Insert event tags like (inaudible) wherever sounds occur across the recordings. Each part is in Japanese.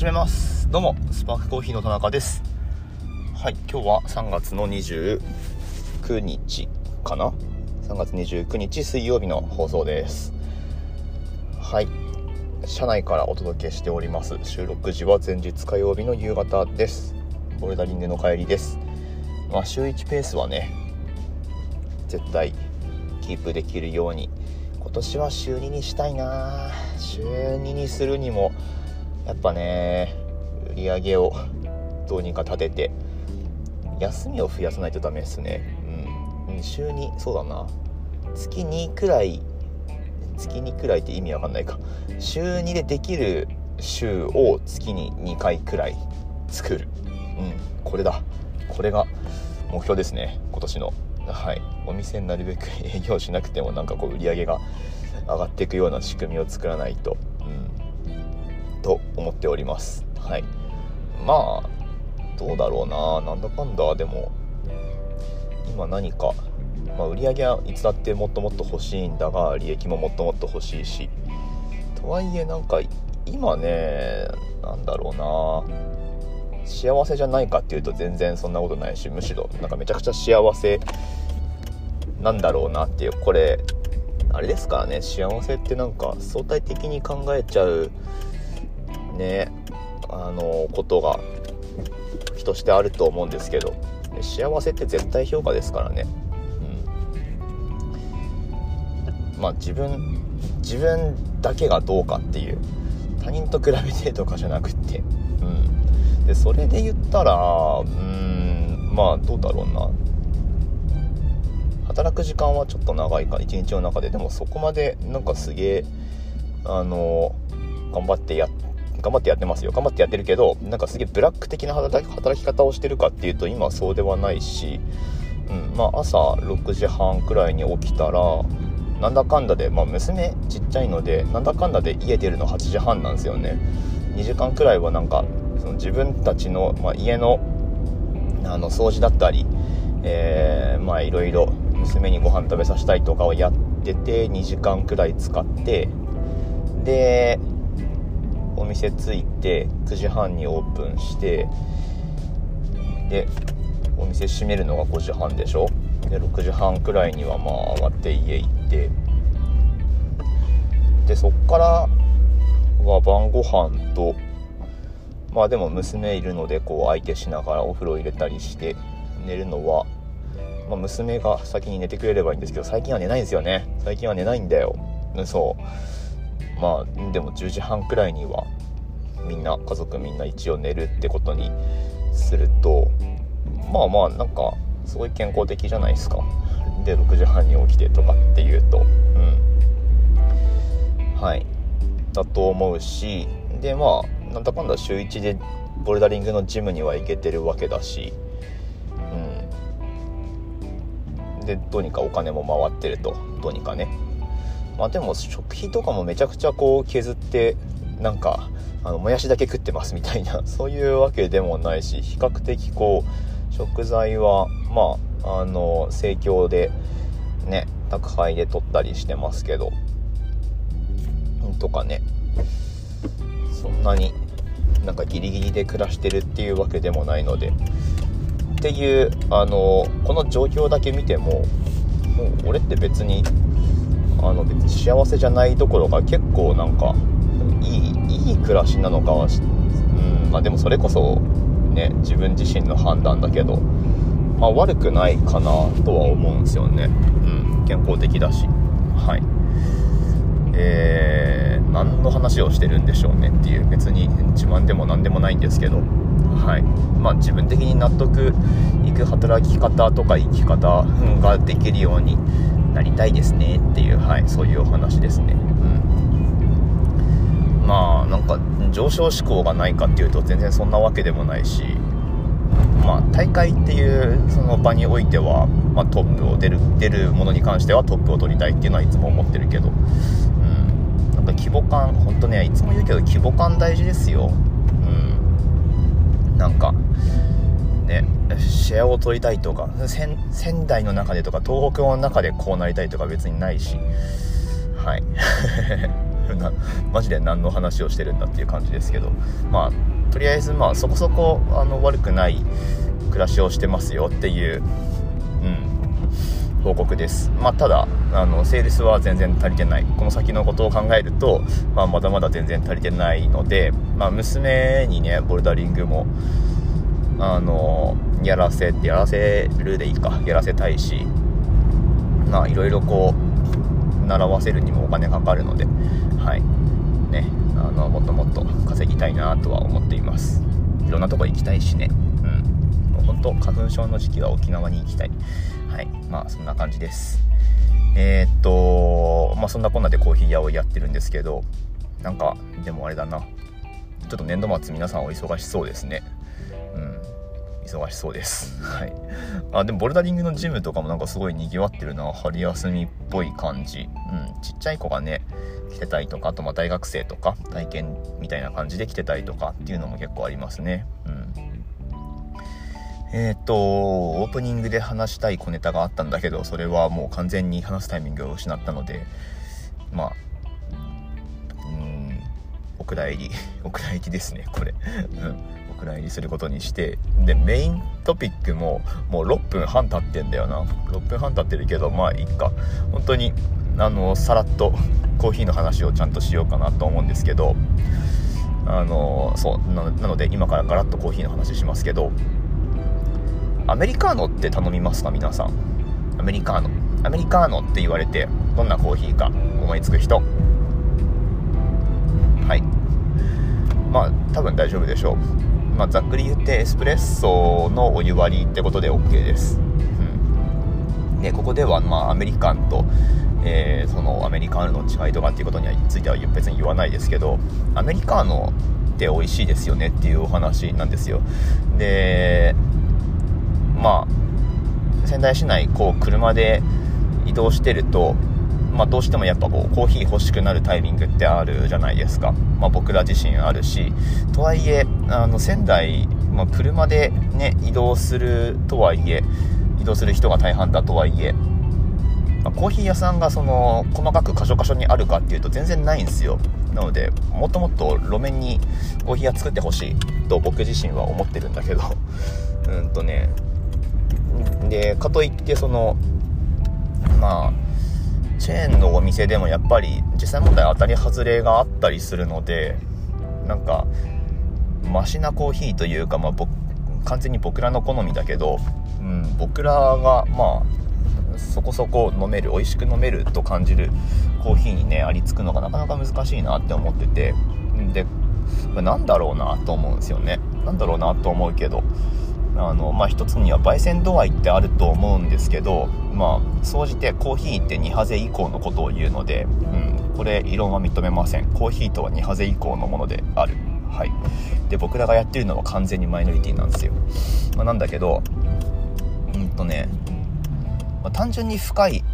始めます。どうもスパークコーヒーの田中です。はい今日は3月の29日かな？3月29日水曜日の放送です。はい車内からお届けしております。収録時は前日火曜日の夕方です。ボルダリングの帰りです。まあ週1ペースはね絶対キープできるように今年は週2にしたいな。週2にするにもやっぱね売り上げをどうにか立てて休みを増やさないとダメですね。うん。週2そうだな。月2くらい月2くらいって意味わかんないか。週2でできる週を月に2回くらい作る。うん。これだ。これが目標ですね。今年の。はい。お店になるべく営業しなくてもなんかこう売り上げが上がっていくような仕組みを作らないと、と思っております。はい。まあどうだろうな。なんだかんだ。でも今何か、まあ、売り上げはいつだってもっともっと欲しいんだが利益ももっともっと欲しいし。とはいえなんか今ねなんだろうな。幸せじゃないかっていうと全然そんなことないしむしろなんかめちゃくちゃ幸せなんだろうなっていうこれあれですからね。幸せってなんか相対的に考えちゃうねあのことが人してあると思うんですけど幸せって絶対評価ですからね。うん。まあ自分自分だけがどうかっていう他人と比べてとかじゃなくって。うん。でそれで言ったらうんまあどうだろうな。働く時間はちょっと長いか一日の中で。でもそこまでなんかすげえあの頑張ってやって頑張ってやってますよ。頑張ってやってるけどなんかすげえブラック的な働き方をしてるかっていうと今はそうではないし、うんまあ、朝6時半くらいに起きたらなんだかんだで、まあ、娘ちっちゃいのでなんだかんだで家出るの8時半なんですよね。2時間くらいはなんかその自分たちの、まあ、家のあの掃除だったり、え、まあいろいろ娘にご飯食べさせたいとかをやってて2時間くらい使ってでお店着いて9時半にオープンしてでお店閉めるのが5時半でしょ？で6時半くらいにはまあ上がって家行って。でそっからは晩ご飯とまあでも娘いるのでこう相手しながらお風呂入れたりして寝るのはまあ、娘が先に寝てくれればいいんですけど最近は寝ないんですよね。最近は寝ないんだよ。そう。まあでも10時半くらいにはみんな家族みんな一応寝るってことにするとまあまあなんかすごい健康的じゃないですか。で6時半に起きてとかっていうとうん。はい。だと思うしでまあなんだかんだ週1でボルダリングのジムには行けてるわけだしうん。でどうにかお金も回ってると。どうにかね。まあでも食費とかもめちゃくちゃこう削ってなんかあのもやしだけ食ってますみたいな (laughs) そういうわけでもないし比較的こう食材はまああの盛況でね宅配で取ったりしてますけどとかね。そんなになんかギリギリで暮らしてるっていうわけでもないので。っていうあのこの状況だけ見てももう俺って別にあの別に幸せじゃないどころか結構なんかいいいい暮らしなのかはうんまあでもそれこそね自分自身の判断だけどまあ悪くないかなとは思うんですよね。うん健康的だし。はい。えー、何の話をしてるんでしょうねっていう。別に自慢でも何でもないんですけど。はい。まあ、自分的に納得いく働き方とか生き方ができるようになりたいですねっていう、はい、そういうお話ですね。うん、まあなんか上昇志向がないかっていうと全然そんなわけでもないし、まあ、大会っていうその場においては、まあ、トップを出る出るものに関してはトップを取りたいっていうのはいつも思ってるけど、うん、なんか規模感本当ねいつも言うけど規模感大事ですよ。うんなんかねシェアを取りたいとか仙台の中でとか東北の中でこうなりたいとか別にないし。はい。(laughs) なマジで何の話をしてるんだっていう感じですけど。まあとりあえずまあそこそこあの悪くない暮らしをしてますよっていう、うん、報告です、まあ、ただあのセールスは全然足りてない。この先のことを考えると、まあ、まだまだ全然足りてないので、まあ、娘にねボルダリングもあのやらせってやらせるでいいか。やらせたいしまあいろいろこう習わせるにもお金かかるのではい。ね。あのもっともっと稼ぎたいなとは思っています。いろんなとこ行きたいしね。うん。もう本当花粉症の時期は沖縄に行きたい。はい。まあそんな感じです。えー、っとまあそんなこんなでコーヒー屋をやってるんですけどなんかでもあれだな。ちょっと年度末皆さんお忙しそうですね。忙しそうです。はい。(laughs) あ、でもボルダリングのジムとかもなんかすごい賑わってるな。春休みっぽい感じ。うん。ちっちゃい子がね、来てたりとか、あとまあ大学生とか、体験みたいな感じで来てたりとかっていうのも結構ありますね。うん。えっ、と、オープニングで話したい小ネタがあったんだけど、それはもう完全に話すタイミングを失ったので、まあ、蔵入り、(laughs) お蔵入りですね、これ。うん。くらいにすることにして。でメイントピックももう6分半経ってんだよな。6分半経ってるけどまあいいか。本当にあのさらっとコーヒーの話をちゃんとしようかなと思うんですけど。あのそうなので今からガラッとコーヒーの話しますけど。アメリカーノって頼みますか皆さん？アメリカーノ。アメリカーノって言われてどんなコーヒーか思いつく人？多分大丈夫でしょう。まあ、ざっくり言ってエスプレッソのお湯割りってことで OK です、うん、でここではまあアメリカンと、えー、そのアメリカーノの違いとかっていうことについては別に言わないですけどアメリカーノって美味しいですよねっていうお話なんですよ。でまあ仙台市内こう車で移動してるとまあ、どうしてもやっぱこうコーヒー欲しくなるタイミングってあるじゃないですか、まあ、僕ら自身あるし。とはいえあの仙台、まあ、車で、ね、移動するとはいえ移動する人が大半だとはいえ、まあ、コーヒー屋さんがその細かく箇所箇所にあるかっていうと全然ないんですよ。なのでもっともっと路面にコーヒー屋作ってほしいと僕自身は思ってるんだけど。(laughs) うんとね。でかといってそのまあチェーンのお店でもやっぱり実際問題当たり外れがあったりするのでなんかマシなコーヒーというか、まあ、完全に僕らの好みだけど、うん、僕らがまあそこそこ飲める美味しく飲めると感じるコーヒーにねありつくのがなかなか難しいなって思ってて。でまなんだろうなと思うんですよね。なんだろうなと思うけど。あのまあ一つには焙煎度合いってあると思うんですけどまあ総じてコーヒーって2ハゼ以降のことを言うので、うん、これ異論は認めません。コーヒーとは2ハゼ以降のものである。はい。で僕らがやってるのは完全にマイノリティなんですよ、まあ、なんだけどうんとね、まあ、単純に深い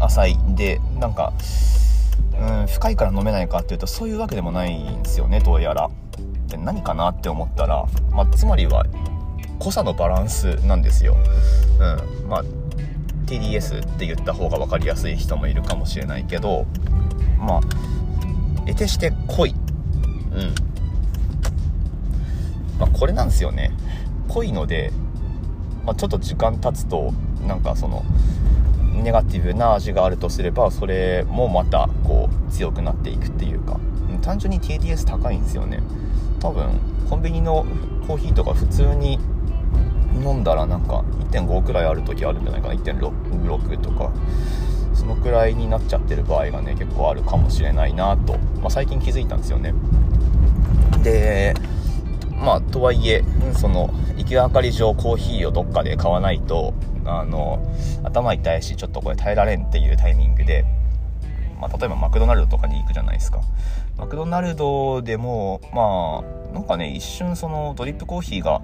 浅いでなんかうん深いから飲めないかっていうとそういうわけでもないんですよねどうやら。何かなって思ったら、まあ、つまりは濃さのバランスなんですよ。うん。まあ、TDS って言った方が分かりやすい人もいるかもしれないけど、まあ、得てして濃い。うん。まあ、これなんですよね。濃いので、まあ、ちょっと時間経つと、なんかその、ネガティブな味があるとすれば、それもまた、こう、強くなっていくっていうか、単純に TDS 高いんですよね。多分、コンビニのコーヒーとか普通に飲んだらなんか1.5くらいある時あるんじゃないかな。1.6とか。そのくらいになっちゃってる場合がね結構あるかもしれないなと、まあ、最近気づいたんですよね。でまあとはいえその行きがかり上コーヒーをどっかで買わないとあの頭痛いしちょっとこれ耐えられんっていうタイミングで、まあ、例えばマクドナルドとかに行くじゃないですか。マクドナルドでもまあなんかね一瞬そのドリップコーヒーが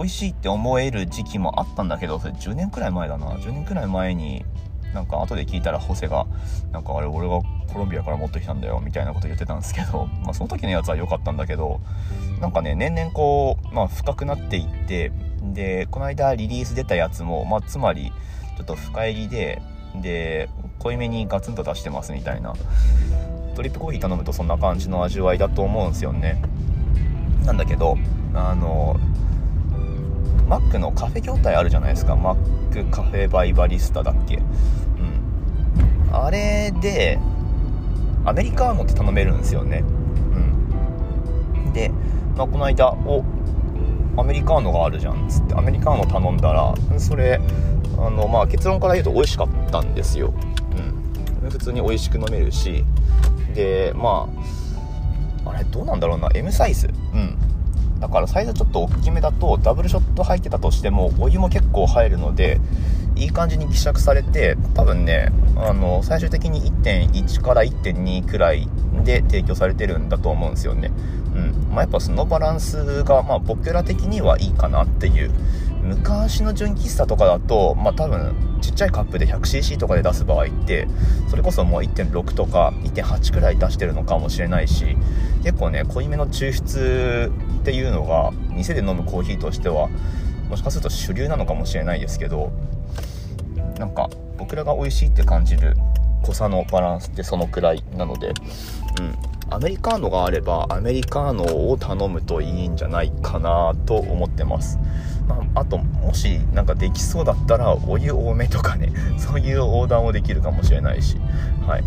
美味しいって思える時期もあったんだけどそれ10年くらい前だな。10年くらい前になんか後で聞いたらホセがなんかあれ俺がコロンビアから持ってきたんだよみたいなこと言ってたんですけど、(laughs) まあ、その時のやつは良かったんだけどなんかね年々こう、まあ、深くなっていってでこの間リリース出たやつも、まあ、つまりちょっと深入りでで濃いめにガツンと出してますみたいな。ドリップコーヒー頼むとそんな感じの味わいだと思うんですよね。なんだけどあのマックのカフェ業態あるじゃないですか。マックカフェバイバリスタだっけ？うん。あれでアメリカーノって頼めるんですよね。うん。で、まあ、この間おアメリカーノがあるじゃんっつってアメリカーノ頼んだらそれあの、まあ、結論から言うと美味しかったんですよ、うん、普通に美味しく飲めるし。でまああれどうなんだろうな。M サイズ。うん。だからサイズちょっと大きめだとダブルショット入ってたとしてもお湯も結構入るのでいい感じに希釈されて多分ねあの最終的に1.1から1.2くらいで提供されてるんだと思うんですよね。うん。まあ、やっぱそのバランスが、まあ、僕ら的にはいいかなっていう。昔の純喫茶とかだと、まあ、多分ちっちゃいカップで 100cc とかで出す場合ってそれこそもう1.6とか1.8くらい出してるのかもしれないし結構ね濃いめの抽出っていうのが店で飲むコーヒーとしてはもしかすると主流なのかもしれないですけどなんか僕らが美味しいって感じる濃さのバランスってそのくらいなのでうん。アメリカーノがあればアメリカーノを頼むといいんじゃないかなと思ってます、まあ、あともしなんかできそうだったらお湯多めとかね (laughs) そういうオーダーもできるかもしれないしはい。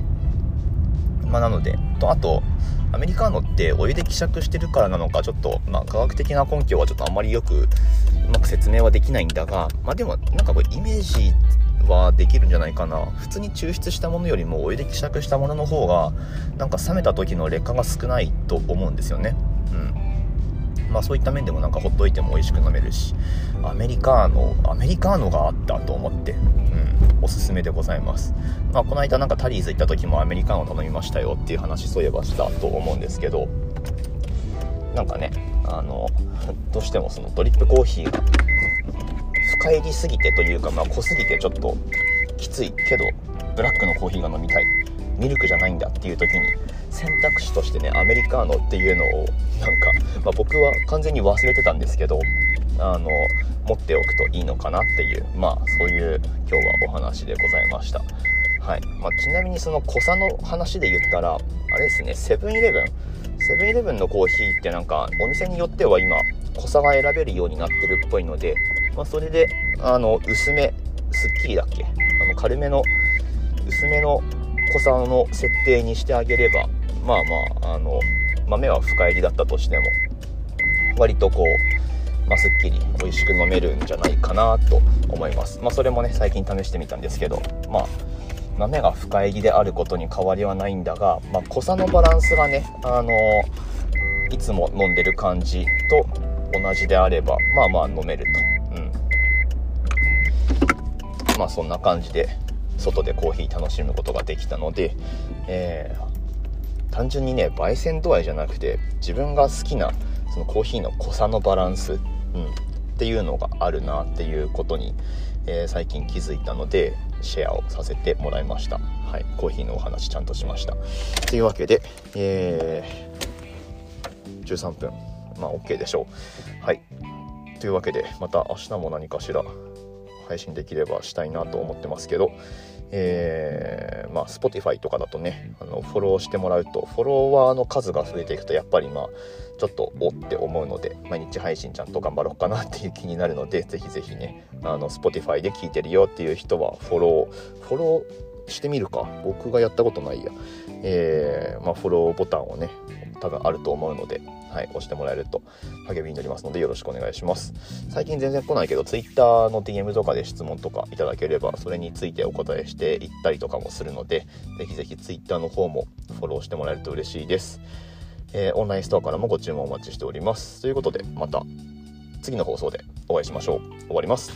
まあ、なのでとあとアメリカーノってお湯で希釈してるからなのかちょっと、まあ、科学的な根拠はちょっとあんまりよくうまく説明はできないんだが、まあ、でもなんかこれイメージはできるんじゃないかな。普通に抽出したものよりもお湯で希釈したものの方がなんか冷めた時の劣化が少ないと思うんですよね。うん。まあそういった面でもなんかほっといても美味しく飲めるしアメリカーノアメリカーノがあったと思って。おすすめでございます。まあこの間なんかタリーズ行った時もアメリカーノ頼みましたよっていう話そういえばしたと思うんですけどなんかねあのどうしてもそのドリップコーヒーが深入りすぎてというか、まあ、濃すぎてちょっときついけどブラックのコーヒーが飲みたい。ミルクじゃないんだっていう時に選択肢としてねアメリカーノっていうのをなんか、まあ、僕は完全に忘れてたんですけどあの持っておくといいのかなっていうまあそういう今日はお話でございました。はい、まあ、ちなみにその濃さの話で言ったらあれですねセブンイレブン？セブンイレブンのコーヒーってなんかお店によっては今濃さが選べるようになってるっぽいのでまあ、それであの薄めすっきりだっけ？あの軽めの薄めの濃さの設定にしてあげればまあまああの豆は深入りだったとしても割とこう、まあ、すっきり美味しく飲めるんじゃないかなと思います。まあそれもね最近試してみたんですけどまあ豆が深入りであることに変わりはないんだが、まあ、濃さのバランスがねあのいつも飲んでる感じと同じであればまあまあ飲めると。まあそんな感じで外でコーヒー楽しむことができたので、えー、単純にね焙煎度合いじゃなくて自分が好きなそのコーヒーの濃さのバランス、うん、っていうのがあるなっていうことに、えー、最近気づいたのでシェアをさせてもらいました。はい。コーヒーのお話ちゃんとしました。というわけで、えー、13分。まあ OK でしょう。はい。というわけでまた明日も何かしら配信できればしたいなと思ってますけど、えー、まあ Spotify とかだとねあのフォローしてもらうとフォロワーの数が増えていくとやっぱりまあちょっとおって思うので毎日配信ちゃんと頑張ろうかなっていう気になるのでぜひぜひねあの Spotify で聞いてるよっていう人はフォローフォローしてみるか。僕がやったことないや。えー、まあ、フォローボタンをね多分あると思うのではい、押してもらえると励みになりますのでよろしくお願いします。最近全然来ないけど、Twitter の DM とかで質問とかいただければ、それについてお答えしていったりとかもするので、ぜひぜひ Twitter の方もフォローしてもらえると嬉しいです。えー、オンラインストアからもご注文お待ちしております。ということで、また次の放送でお会いしましょう。終わります。